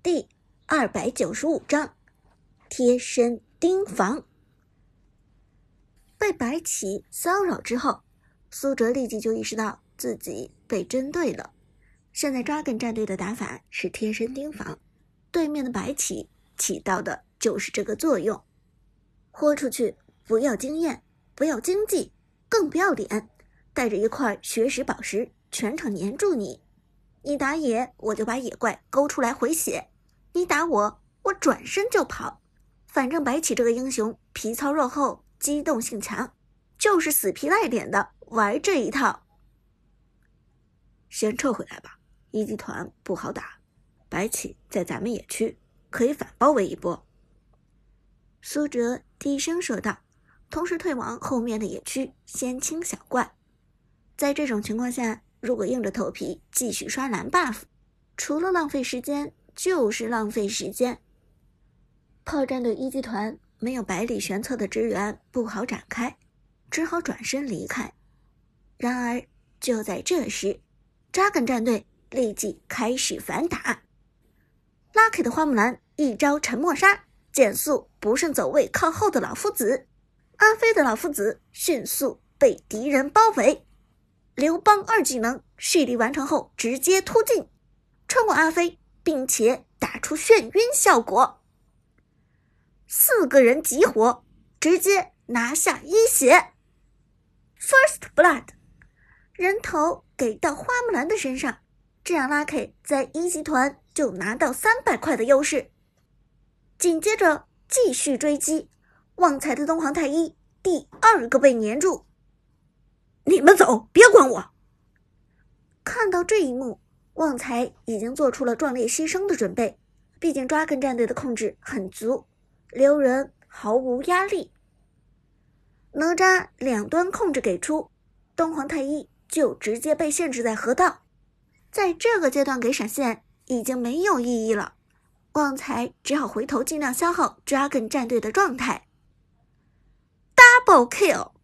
第二百九十五章贴身盯防。被白起骚扰之后，苏哲立即就意识到自己被针对了。现在抓根战队的打法是贴身盯防，对面的白起起到的就是这个作用。豁出去，不要经验，不要经济，更不要脸，带着一块学识宝石，全场黏住你。你打野，我就把野怪勾出来回血；你打我，我转身就跑。反正白起这个英雄皮糙肉厚，机动性强，就是死皮赖脸的玩这一套。先撤回来吧，一级团不好打，白起在咱们野区，可以反包围一波。苏哲低声说道，同时退往后面的野区，先清小怪。在这种情况下。如果硬着头皮继续刷蓝 buff，除了浪费时间就是浪费时间。炮战队一级团没有百里玄策的支援，不好展开，只好转身离开。然而就在这时，扎根战队立即开始反打。Lucky 的花木兰一招沉默杀，减速不慎走位靠后的老夫子，阿飞的老夫子迅速被敌人包围。刘邦二技能蓄力完成后，直接突进，穿过阿飞，并且打出眩晕效果。四个人集火，直接拿下一血。First Blood，人头给到花木兰的身上，这样 Lucky 在一级团就拿到三百块的优势。紧接着继续追击，旺财的东皇太一第二个被粘住。你们走，别管我。看到这一幕，旺财已经做出了壮烈牺牲的准备。毕竟抓根战队的控制很足，留人毫无压力。哪吒两端控制给出，东皇太一就直接被限制在河道。在这个阶段给闪现已经没有意义了，旺财只好回头尽量消耗抓根战队的状态。Double kill。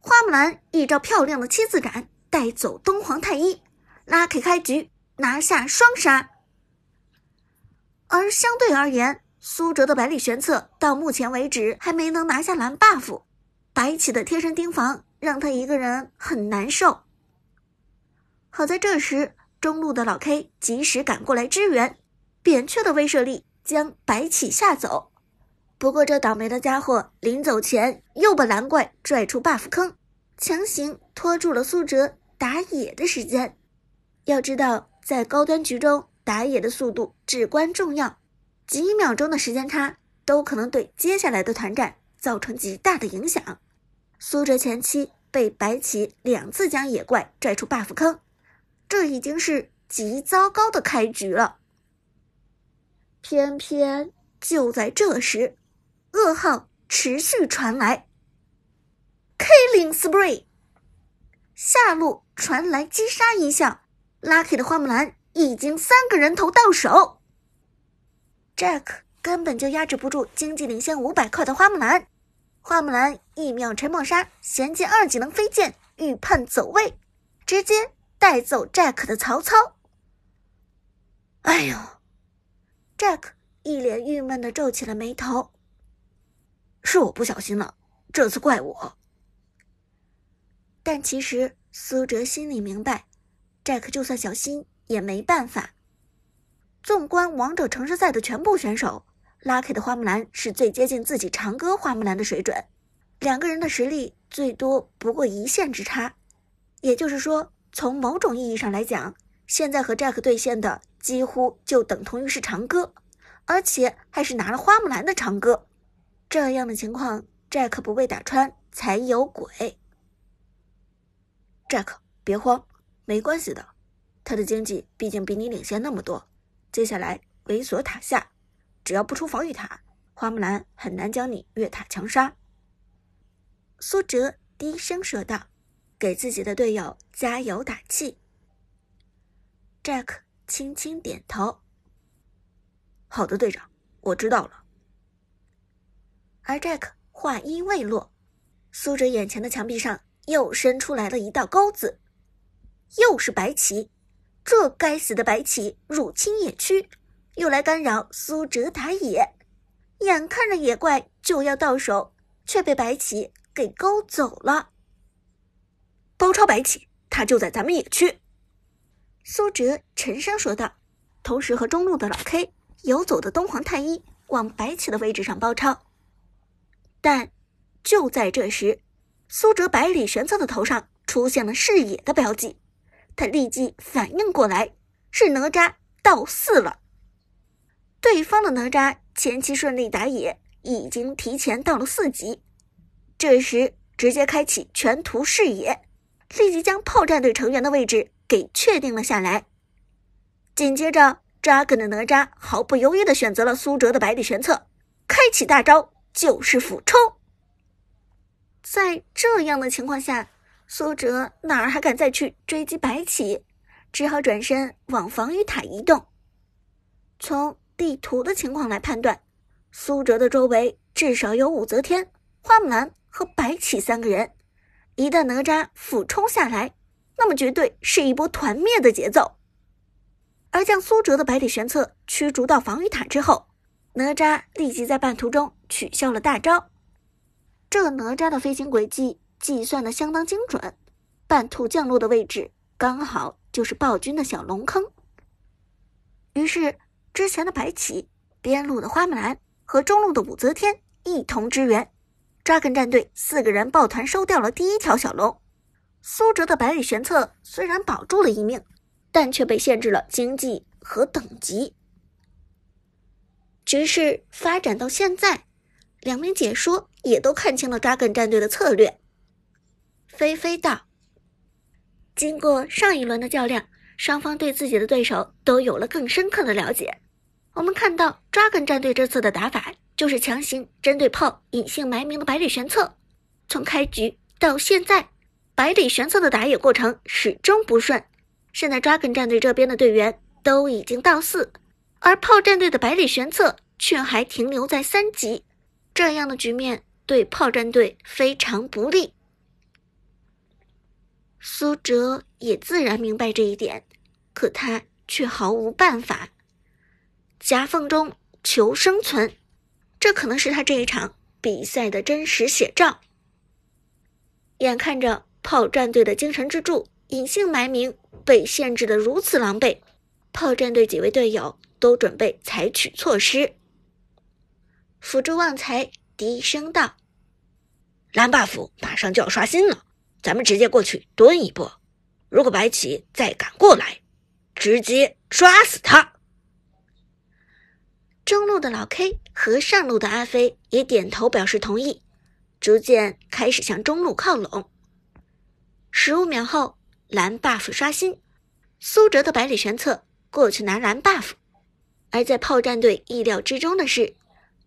花木兰一招漂亮的七字斩带走东皇太一，拉开开局拿下双杀。而相对而言，苏哲的百里玄策到目前为止还没能拿下蓝 buff，白起的贴身盯防让他一个人很难受。好在这时中路的老 K 及时赶过来支援，扁鹊的威慑力将白起吓走。不过这倒霉的家伙临走前又把蓝怪拽出 buff 坑。强行拖住了苏哲打野的时间。要知道，在高端局中打野的速度至关重要，几秒钟的时间差都可能对接下来的团战造成极大的影响。苏哲前期被白起两次将野怪拽出 buff 坑，这已经是极糟糕的开局了。偏偏就在这时，噩耗持续传来。Killing spree，下路传来击杀音效，Lucky 的花木兰已经三个人头到手，Jack 根本就压制不住经济领先五百块的花木兰，花木兰一秒沉默杀，衔接二技能飞剑，预判走位，直接带走 Jack 的曹操。哎呦，Jack 一脸郁闷的皱起了眉头，是我不小心了，这次怪我。但其实苏哲心里明白，Jack 就算小心也没办法。纵观王者城市赛的全部选手，Lucky 的花木兰是最接近自己长歌花木兰的水准，两个人的实力最多不过一线之差。也就是说，从某种意义上来讲，现在和 Jack 对线的几乎就等同于是长歌，而且还是拿了花木兰的长歌。这样的情况，Jack 不被打穿才有鬼。Jack，别慌，没关系的。他的经济毕竟比你领先那么多。接下来猥琐塔下，只要不出防御塔，花木兰很难将你越塔强杀。苏哲低声说道，给自己的队友加油打气。Jack 轻轻点头：“好的，队长，我知道了。”而 Jack 话音未落，苏哲眼前的墙壁上。又伸出来了一道钩子，又是白起，这该死的白起入侵野区，又来干扰苏哲打野。眼看着野怪就要到手，却被白起给勾走了。包抄白起，他就在咱们野区。苏哲沉声说道，同时和中路的老 K 游走的东皇太一往白起的位置上包抄。但就在这时，苏哲百里玄策的头上出现了视野的标记，他立即反应过来，是哪吒到四了。对方的哪吒前期顺利打野，已经提前到了四级，这时直接开启全图视野，立即将炮战队成员的位置给确定了下来。紧接着扎根的哪吒毫不犹豫地选择了苏哲的百里玄策，开启大招就是俯冲。在这样的情况下，苏哲哪儿还敢再去追击白起，只好转身往防御塔移动。从地图的情况来判断，苏哲的周围至少有武则天、花木兰和白起三个人。一旦哪吒俯冲下来，那么绝对是一波团灭的节奏。而将苏哲的百里玄策驱逐到防御塔之后，哪吒立即在半途中取消了大招。这哪吒的飞行轨迹计算的相当精准，半途降落的位置刚好就是暴君的小龙坑。于是。之前的白起、边路的花木兰和中路的武则天一同支援，扎根战队四个人抱团收掉了第一条小龙。苏哲的百里玄策虽然保住了一命，但却被限制了经济和等级。局势发展到现在，两名解说也都看清了扎根战队的策略。菲菲道：“经过上一轮的较量，双方对自己的对手都有了更深刻的了解。”我们看到 Dragon 战队这次的打法，就是强行针对炮隐姓埋名的百里玄策。从开局到现在，百里玄策的打野过程始终不顺。现在 Dragon 战队这边的队员都已经到四，而炮战队的百里玄策却还停留在三级，这样的局面对炮战队非常不利。苏哲也自然明白这一点，可他却毫无办法。夹缝中求生存，这可能是他这一场比赛的真实写照。眼看着炮战队的精神支柱隐姓埋名被限制的如此狼狈，炮战队几位队友都准备采取措施。辅助旺财低声道：“蓝 buff 马上就要刷新了，咱们直接过去蹲一波。如果白起再敢过来，直接抓死他。”中路的老 K 和上路的阿飞也点头表示同意，逐渐开始向中路靠拢。十五秒后，蓝 buff 刷新，苏哲的百里玄策过去拿蓝 buff。而在炮战队意料之中的是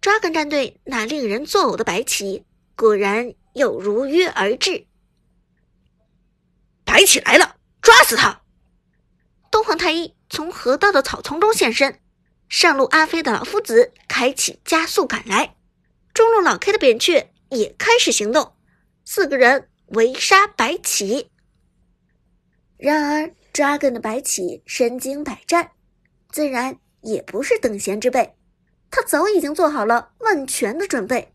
，Dragon 战队那令人作呕的白起果然又如约而至。白起来了，抓死他！东皇太一从河道的草丛中现身。上路阿飞的老夫子开启加速赶来，中路老 K 的扁鹊也开始行动，四个人围杀白起。然而，Dragon 的白起身经百战，自然也不是等闲之辈，他早已经做好了万全的准备，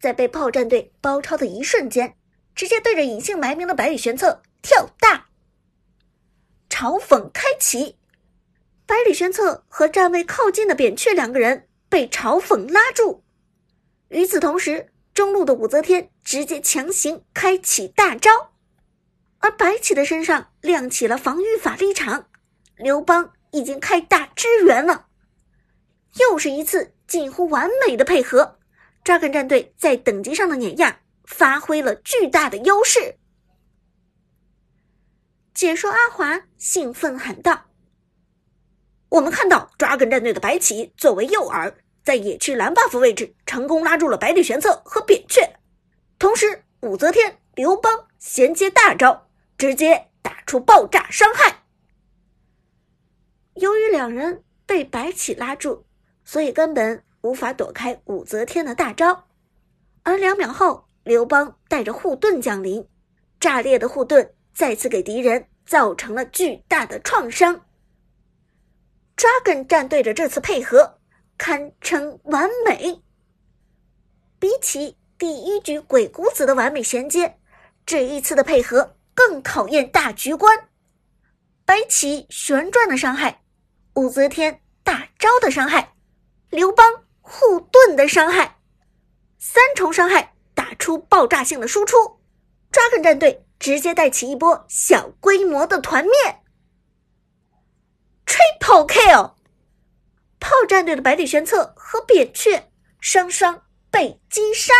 在被炮战队包抄的一瞬间，直接对着隐姓埋名的百里玄策跳大，嘲讽开启。百里玄策和站位靠近的扁鹊两个人被嘲讽拉住。与此同时，中路的武则天直接强行开启大招，而白起的身上亮起了防御法力场，刘邦已经开大支援了。又是一次近乎完美的配合，Dragon 战队在等级上的碾压发挥了巨大的优势。解说阿华兴奋喊道。我们看到抓根战队的白起作为诱饵，在野区蓝 buff 位置成功拉住了百里玄策和扁鹊，同时武则天、刘邦衔接大招，直接打出爆炸伤害。由于两人被白起拉住，所以根本无法躲开武则天的大招。而两秒后，刘邦带着护盾降临，炸裂的护盾再次给敌人造成了巨大的创伤。，Dragon 战队的这次配合堪称完美。比起第一局鬼谷子的完美衔接，这一次的配合更考验大局观。白起旋转的伤害，武则天大招的伤害，刘邦护盾的伤害，三重伤害打出爆炸性的输出，Dragon 战队直接带起一波小规模的团灭。Triple kill，炮战队的百里玄策和扁鹊双双被击杀。